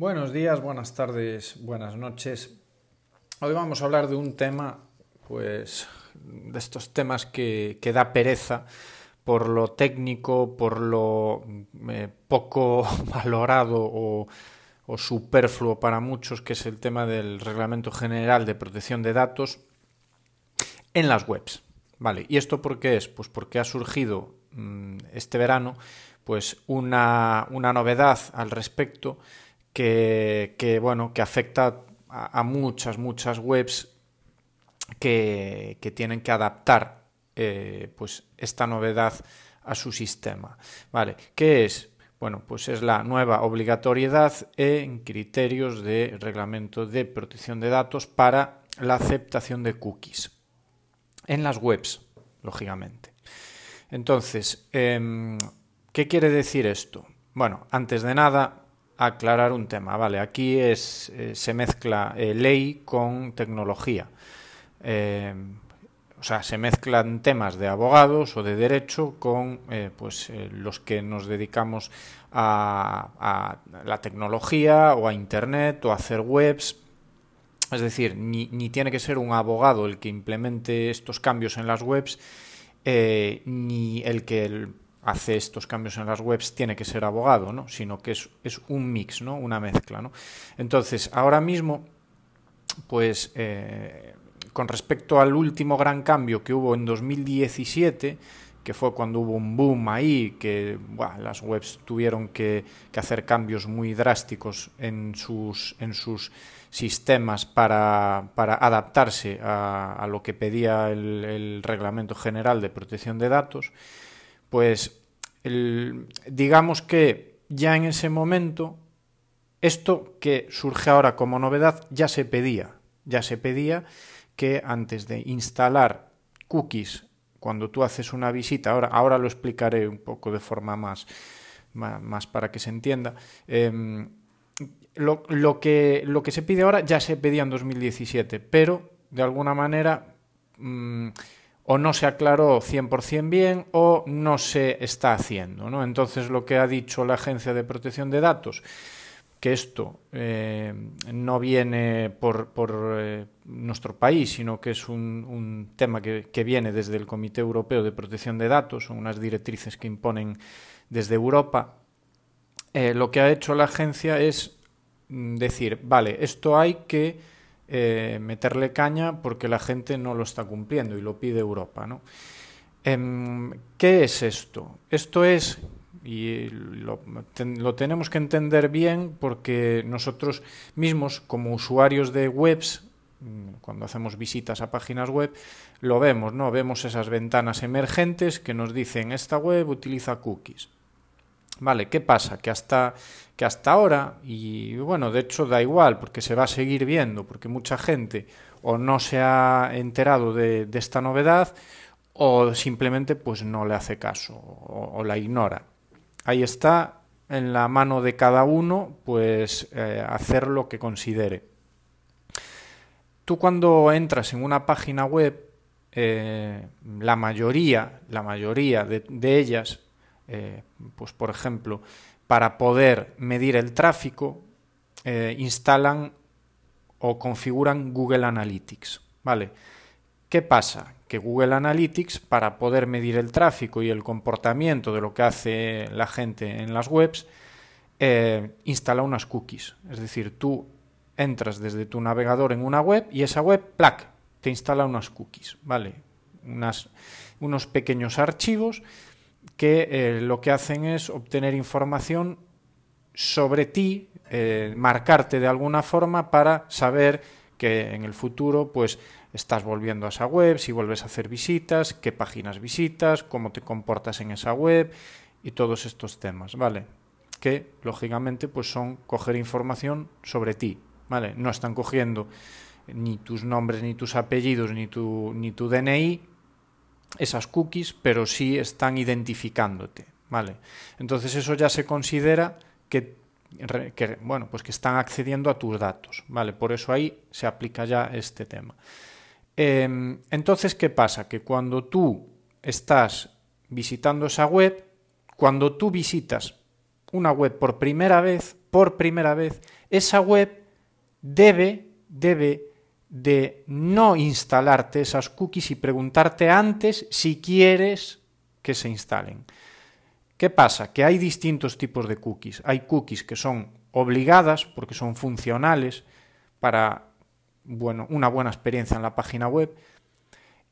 Buenos días, buenas tardes, buenas noches. Hoy vamos a hablar de un tema, pues, de estos temas que, da pereza por lo técnico, por lo eh, poco valorado o, superfluo para muchos, que es el tema del Reglamento General de Protección de Datos en las webs. Vale, ¿y esto por qué es? Pues porque ha surgido mmm, este verano pues una, una novedad al respecto que, bueno, que afecta a, muchas, muchas webs que, que, tienen que adaptar eh, pues esta novedad a su sistema. ¿Vale? ¿Qué es? Bueno, pues es la nueva obligatoriedad en criterios de reglamento de protección de datos para la aceptación de cookies en las webs, lógicamente. Entonces, eh, ¿qué quiere decir esto? Bueno, antes de nada, aclarar un tema, ¿vale? Aquí es, eh, se mezcla eh, ley con tecnología. Eh, o sea, se mezclan temas de abogados o de derecho con pues, los que nos dedicamos a, la tecnología o a Internet o a hacer webs. Es decir, ni, ni tiene que ser un abogado el que implemente estos cambios en las webs, ni el que hace estos cambios en las webs tiene que ser abogado, ¿no? sino que es, es un mix, ¿no? una mezcla. ¿no? Entonces, ahora mismo, pues eh, con respecto al último gran cambio que hubo en 2017, que fue cuando hubo un boom ahí, que las webs tuvieron que, hacer cambios muy drásticos en sus, en sus sistemas para, para adaptarse a, a, lo que pedía el, Reglamento General de Protección de Datos, pues el, digamos que ya en ese momento esto que surge ahora como novedad ya se pedía, ya se pedía que antes de instalar cookies, cuando tú haces una visita, ahora, ahora lo explicaré un poco de forma más, más, para que se entienda, eh, lo, lo, que, lo que se pide ahora ya se pedía en 2017, pero de alguna manera mmm, o no se aclaró 100% bien o no se está haciendo. ¿no? Entonces lo que ha dicho la Agencia de Protección de Datos, que esto eh, no viene por, por eh, nuestro país, sino que es un, tema que, que, viene desde el Comité Europeo de Protección de Datos, son unas directrices que imponen desde Europa. Eh, lo que ha hecho la agencia es decir, vale, esto hay que eh, meterle caña porque la gente no lo está cumpliendo y lo pide Europa. ¿no? Eh, ¿Qué es esto? Esto es y lo, lo, tenemos que entender bien porque nosotros mismos como usuarios de webs cuando hacemos visitas a páginas web lo vemos no vemos esas ventanas emergentes que nos dicen esta web utiliza cookies vale qué pasa que hasta que hasta ahora y bueno de hecho da igual porque se va a seguir viendo porque mucha gente o no se ha enterado de, esta novedad o simplemente pues no le hace caso o, la ignora ahí está en la mano de cada uno pues eh, hacer lo que considere. Tú cuando entras en una página web, eh, la mayoría, la mayoría de ellas, eh, pues por ejemplo, para poder medir el tráfico, eh, instalan o configuran Google Analytics, ¿vale? ¿Qué pasa? que Google Analytics, para poder medir el tráfico y el comportamiento de lo que hace la gente en las webs, eh, instala unas cookies. Es decir, tú entras desde tu navegador en una web y esa web, plac, te instala unas cookies, ¿vale? Unas, unos pequeños archivos que eh, lo que hacen es obtener información sobre ti, eh, marcarte de alguna forma para saber que en el futuro, pues, estás volviendo a esa web, si vuelves a hacer visitas, qué páginas visitas, cómo te comportas en esa web y todos estos temas, ¿vale? Que lógicamente pues son coger información sobre ti, ¿vale? No están cogiendo ni tus nombres, ni tus apellidos, ni tu, ni tu DNI, esas cookies, pero sí están identificándote, ¿vale? Entonces eso ya se considera que, bueno, pues que están accediendo a tus datos, ¿vale? Por eso ahí se aplica ya este tema. Eh, entonces, ¿qué pasa? Que cuando tú estás visitando esa web, cuando tú visitas una web por primera vez, por primera vez, esa web debe, debe de no instalarte esas cookies y preguntarte antes si quieres que se instalen. ¿Qué pasa? Que hay distintos tipos de cookies. Hay cookies que son obligadas porque son funcionales para bueno, una buena experiencia en la página web.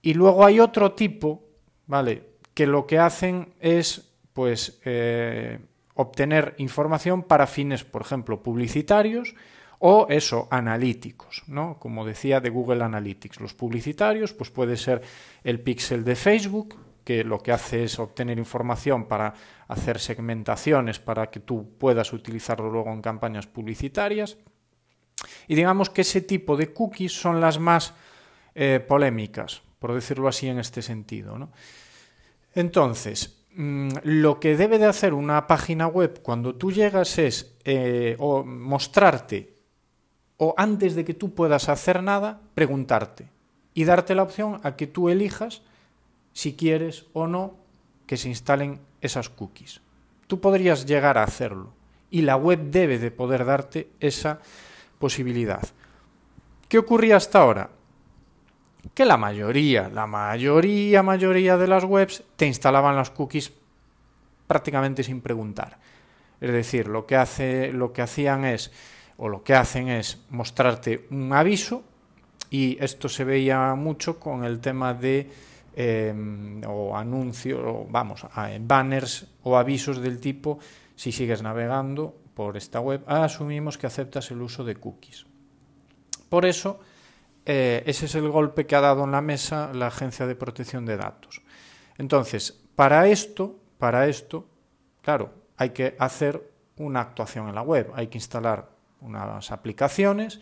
Y luego hay otro tipo, ¿vale? Que lo que hacen es, pues, eh, obtener información para fines, por ejemplo, publicitarios o eso, analíticos, ¿no? Como decía de Google Analytics, los publicitarios, pues puede ser el pixel de Facebook, que lo que hace es obtener información para hacer segmentaciones para que tú puedas utilizarlo luego en campañas publicitarias. Y digamos que ese tipo de cookies son las más eh, polémicas, por decirlo así en este sentido. Entonces, Mm, lo que debe de hacer una página web cuando tú llegas es eh, mostrarte o antes de que tú puedas hacer nada, preguntarte y darte la opción a que tú elijas si quieres o no que se instalen esas cookies. Tú podrías llegar a hacerlo y la web debe de poder darte esa posibilidad. ¿Qué ocurría hasta ahora? que la mayoría, la mayoría, mayoría de las webs te instalaban las cookies prácticamente sin preguntar. Es decir, lo que, hace, lo que hacían es, o lo que hacen es mostrarte un aviso, y esto se veía mucho con el tema de em, o anuncios, o vamos, banners o avisos del tipo, si sigues navegando por esta web, asumimos que aceptas el uso de cookies. Por eso, eh, ese es el golpe que ha dado en la mesa la Agencia de Protección de Datos. Entonces, para esto, para esto, claro, hay que hacer una actuación en la web, hay que instalar unas aplicaciones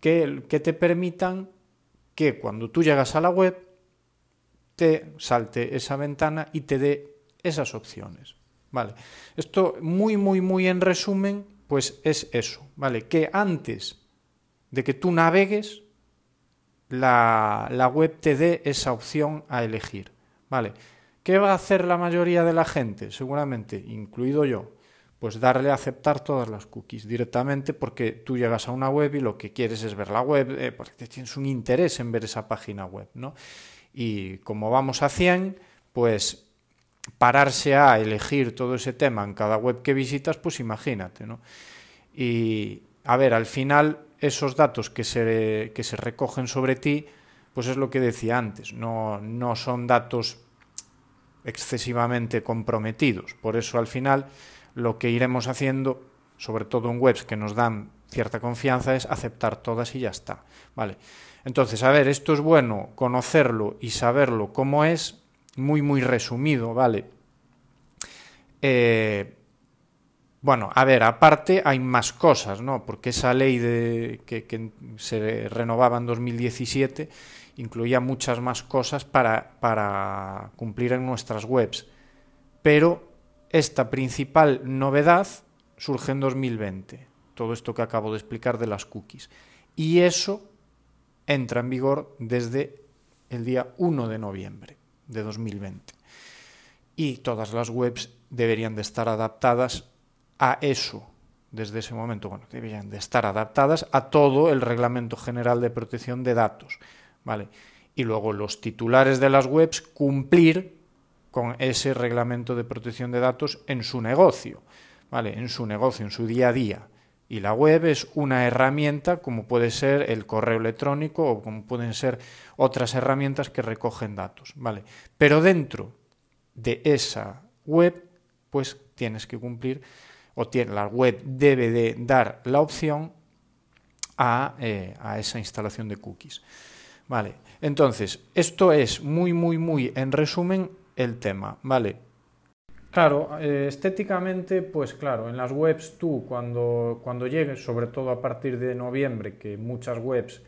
que, que te permitan que cuando tú llegas a la web te salte esa ventana y te dé esas opciones. Vale. Esto muy, muy, muy en resumen, pues es eso, ¿vale? Que antes de que tú navegues, la, web te dé esa opción a elegir. ¿Vale? ¿Qué va a hacer la mayoría de la gente? Seguramente, incluido yo, pues darle a aceptar todas las cookies directamente porque tú llegas a una web y lo que quieres es ver la web, eh, porque tienes un interés en ver esa página web, ¿no? Y como vamos a 100, pues pararse a elegir todo ese tema en cada web que visitas, pues imagínate, ¿no? Y a ver, al final esos datos que se, que se recogen sobre ti, pues es lo que decía antes, no, no son datos excesivamente comprometidos. Por eso al final lo que iremos haciendo, sobre todo en webs que nos dan cierta confianza, es aceptar todas y ya está. Vale. Entonces, a ver, esto es bueno conocerlo y saberlo cómo es, muy, muy resumido, ¿vale? Eh, bueno, a ver, aparte hay más cosas, ¿no? Porque esa ley de, que, se renovaba en 2017 incluía muchas más cosas para, para cumplir en nuestras webs. Pero esta principal novedad surge en 2020, todo esto que acabo de explicar de las cookies. Y eso entra en vigor desde el día 1 de noviembre de 2020. Y todas las webs deberían de estar adaptadas a eso desde ese momento, bueno, deberían de estar adaptadas a todo el Reglamento General de Protección de Datos, ¿vale? Y luego los titulares de las webs cumplir con ese Reglamento de Protección de Datos en su negocio, ¿vale? En su negocio, en su día a día. Y la web es una herramienta como puede ser el correo electrónico o como pueden ser otras herramientas que recogen datos, ¿vale? Pero dentro de esa web, pues tienes que cumplir o tiene, la web debe de dar la opción eh, a, esa instalación de cookies. Vale, entonces, esto es muy, muy, muy en resumen el tema, ¿vale? Claro, eh, estéticamente, pues claro, en las webs tú cuando, cuando llegues, sobre todo a partir de noviembre, que muchas webs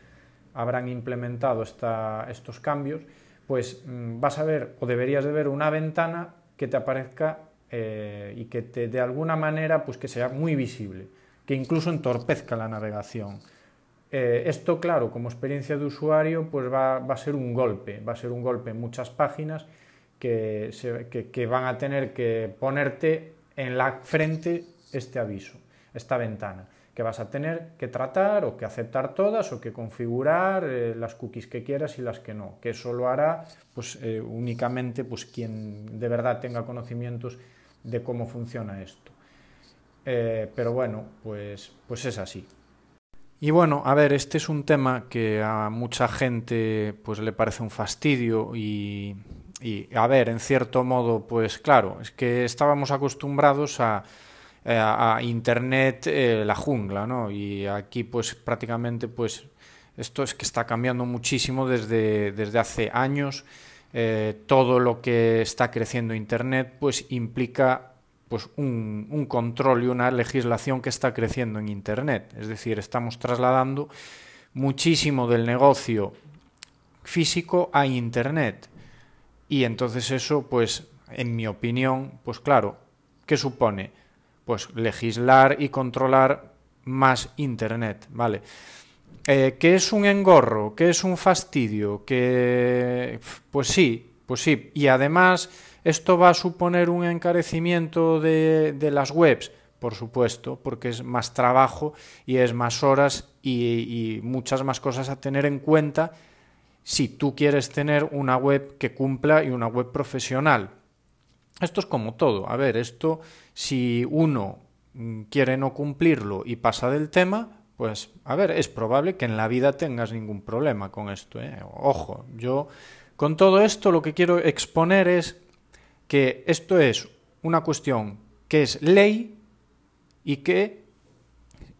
habrán implementado esta, estos cambios, pues mm, vas a ver o deberías de ver una ventana que te aparezca eh, y que te, de alguna manera pues que sea muy visible, que incluso entorpezca la navegación. Eh, esto, claro, como experiencia de usuario, pues va, va, a ser un golpe, va a ser un golpe en muchas páginas que, se, que, van a tener que ponerte en la frente este aviso. esta ventana que vas a tener que tratar o que aceptar todas o que configurar eh, las cookies que quieras y las que no, que eso lo hará pues, eh, únicamente pues, quien de verdad tenga conocimientos de cómo funciona esto. Eh, pero bueno, pues, pues es así. Y bueno, a ver, este es un tema que a mucha gente pues le parece un fastidio y, y a ver, en cierto modo, pues claro, es que estábamos acostumbrados a eh, a, Internet eh, la jungla, ¿no? Y aquí pues prácticamente pues esto es que está cambiando muchísimo desde, desde hace años. Eh, todo lo que está creciendo Internet pues implica pues un, un, control y una legislación que está creciendo en Internet. Es decir, estamos trasladando muchísimo del negocio físico a Internet. Y entonces eso, pues, en mi opinión, pues claro, ¿qué supone? pues legislar y controlar más Internet, ¿vale? Eh, ¿Qué es un engorro? ¿Qué es un fastidio? Que, pues sí, pues sí. Y además, ¿esto va a suponer un encarecimiento de, de las webs? Por supuesto, porque es más trabajo y es más horas y, y muchas más cosas a tener en cuenta si tú quieres tener una web que cumpla y una web profesional. Esto es como todo. A ver, esto, si uno mm, quiere no cumplirlo y pasa del tema, pues, a ver, es probable que en la vida tengas ningún problema con esto. ¿eh? Ojo, yo con todo esto lo que quiero exponer es que esto es una cuestión que es ley y que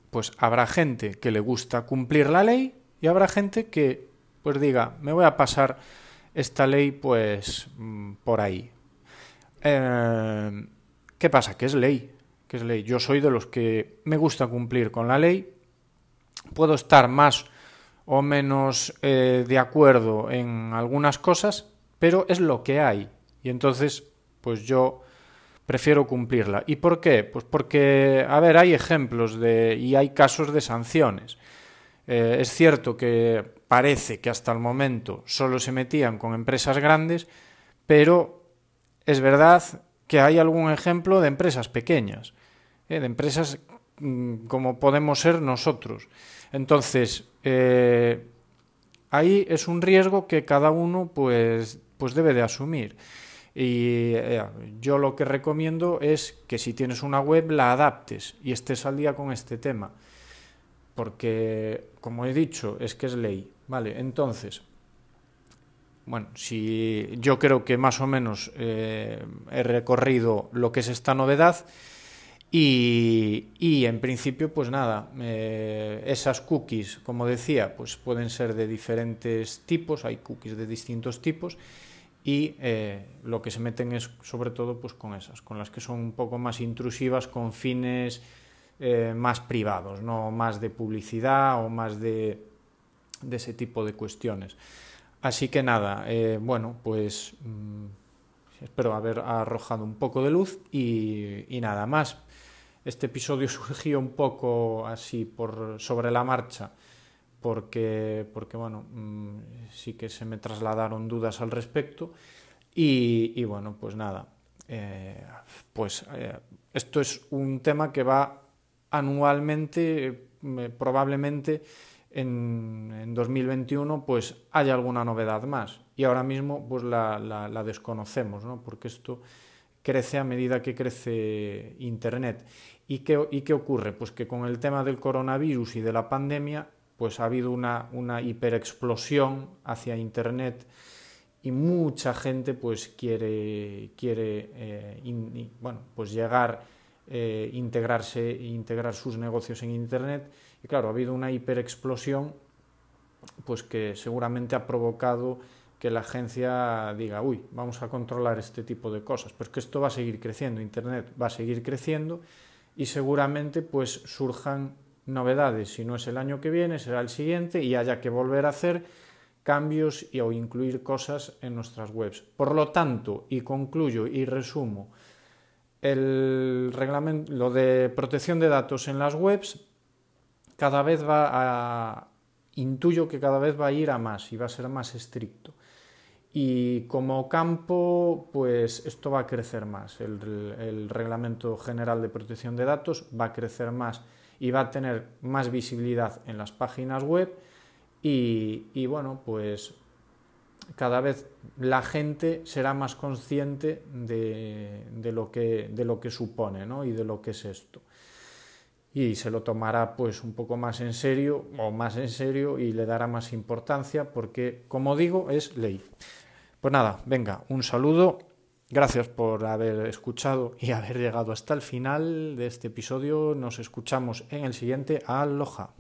pues habrá gente que le gusta cumplir la ley y habrá gente que pues diga, me voy a pasar esta ley pues mm, por ahí, eh, ¿Qué pasa? Que es ley, que es ley. Yo soy de los que me gusta cumplir con la ley. Puedo estar más o menos eh, de acuerdo en algunas cosas, pero es lo que hay. Y entonces, pues yo prefiero cumplirla. ¿Y por qué? Pues porque, a ver, hay ejemplos de, y hay casos de sanciones. Eh, es cierto que parece que hasta el momento solo se metían con empresas grandes, pero es verdad que hay algún ejemplo de empresas pequeñas, ¿eh? de empresas mm, como podemos ser nosotros. Entonces, eh, ahí es un riesgo que cada uno pues, pues debe de asumir. Y yo lo que recomiendo es que si tienes una web la adaptes y estés al día con este tema. Porque, como he dicho, es que es ley. Vale, entonces, bueno, si yo creo que más o menos eh, he recorrido lo que es esta novedad y, y en principio pues nada, eh, esas cookies, como decía, pues pueden ser de diferentes tipos, hay cookies de distintos tipos y eh, lo que se meten es sobre todo pues con esas, con las que son un poco más intrusivas con fines más privados, no más de publicidad o más de, ese tipo de cuestiones. Así que nada, eh, bueno, pues mmm, espero haber arrojado un poco de luz y, nada más. Este episodio surgió un poco así por sobre la marcha, porque, porque bueno, mmm, sí que se me trasladaron dudas al respecto. Y, bueno, pues nada, eh, pues eh, esto es un tema que va anualmente, eh, probablemente en, en 2021 pues haya alguna novedad más y ahora mismo pues la, desconocemos, ¿no? porque esto crece a medida que crece Internet. ¿Y qué, ¿Y qué ocurre? Pues que con el tema del coronavirus y de la pandemia pues ha habido una, una hiperexplosión hacia Internet y mucha gente pues quiere, quiere eh, bueno, pues llegar, eh, integrarse, integrar sus negocios en Internet y claro, ha habido una hiperexplosión pues que seguramente ha provocado que la agencia diga, uy, vamos a controlar este tipo de cosas. Pues que esto va a seguir creciendo, Internet va a seguir creciendo y seguramente pues surjan novedades. Si no es el año que viene, será el siguiente y haya que volver a hacer cambios y, o incluir cosas en nuestras webs. Por lo tanto, y concluyo y resumo, el reglamento, lo de protección de datos en las webs cada vez va a, intuyo que cada vez va a ir a más y va a ser más estricto. Y como campo, pues esto va a crecer más. El, el, Reglamento General de Protección de Datos va a crecer más y va a tener más visibilidad en las páginas web. Y, y bueno, pues cada vez la gente será más consciente de, de, lo, que, de lo que supone ¿no? y de lo que es esto. Y se lo tomará pues un poco más en serio o más en serio y le dará más importancia porque, como digo, es ley. Pues nada, venga, un saludo. Gracias por haber escuchado y haber llegado hasta el final de este episodio. Nos escuchamos en el siguiente. Aloha.